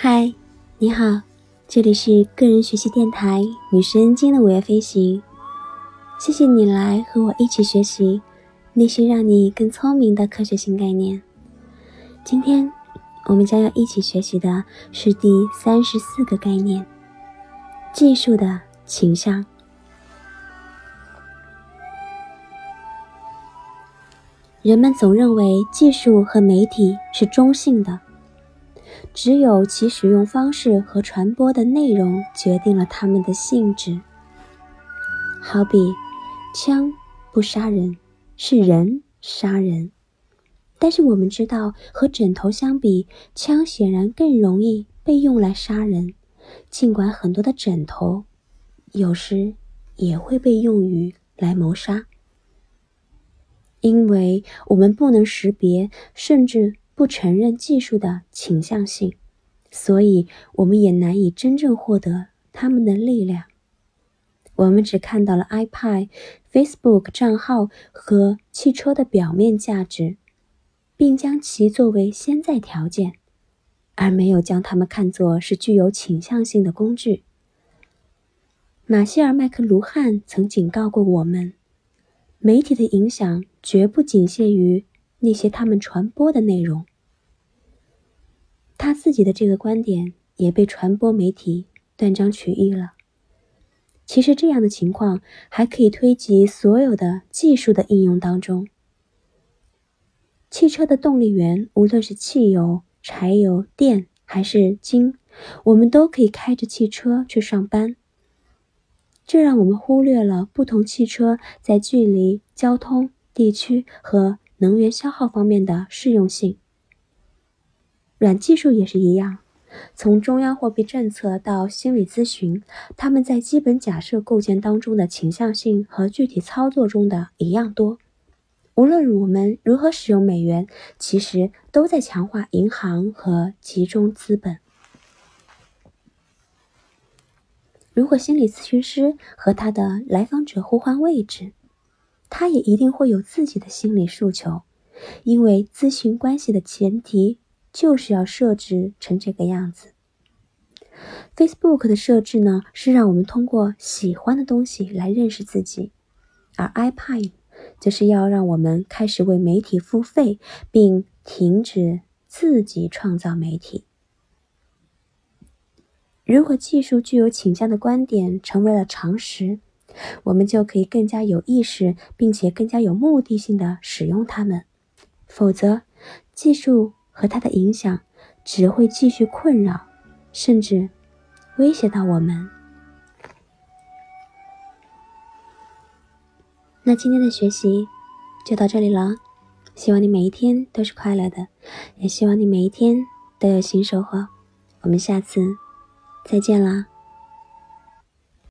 嗨，你好，这里是个人学习电台女神经的午夜飞行。谢谢你来和我一起学习那些让你更聪明的科学新概念。今天我们将要一起学习的是第三十四个概念：技术的倾向。人们总认为技术和媒体是中性的。只有其使用方式和传播的内容决定了它们的性质。好比，枪不杀人，是人杀人。但是我们知道，和枕头相比，枪显然更容易被用来杀人。尽管很多的枕头，有时也会被用于来谋杀，因为我们不能识别，甚至。不承认技术的倾向性，所以我们也难以真正获得他们的力量。我们只看到了 iPad、Facebook 账号和汽车的表面价值，并将其作为先在条件，而没有将它们看作是具有倾向性的工具。马歇尔·麦克卢汉曾警告过我们：媒体的影响绝不仅限于。那些他们传播的内容，他自己的这个观点也被传播媒体断章取义了。其实，这样的情况还可以推及所有的技术的应用当中。汽车的动力源，无论是汽油、柴油、电还是氢，我们都可以开着汽车去上班。这让我们忽略了不同汽车在距离、交通、地区和。能源消耗方面的适用性，软技术也是一样。从中央货币政策到心理咨询，他们在基本假设构建当中的倾向性和具体操作中的一样多。无论我们如何使用美元，其实都在强化银行和集中资本。如果心理咨询师和他的来访者互换位置，他也一定会有自己的心理诉求，因为咨询关系的前提就是要设置成这个样子。Facebook 的设置呢，是让我们通过喜欢的东西来认识自己，而 iPad 就是要让我们开始为媒体付费，并停止自己创造媒体。如果技术具有倾向的观点成为了常识。我们就可以更加有意识，并且更加有目的性的使用它们。否则，技术和他的影响只会继续困扰，甚至威胁到我们。那今天的学习就到这里了，希望你每一天都是快乐的，也希望你每一天都有新收获。我们下次再见啦！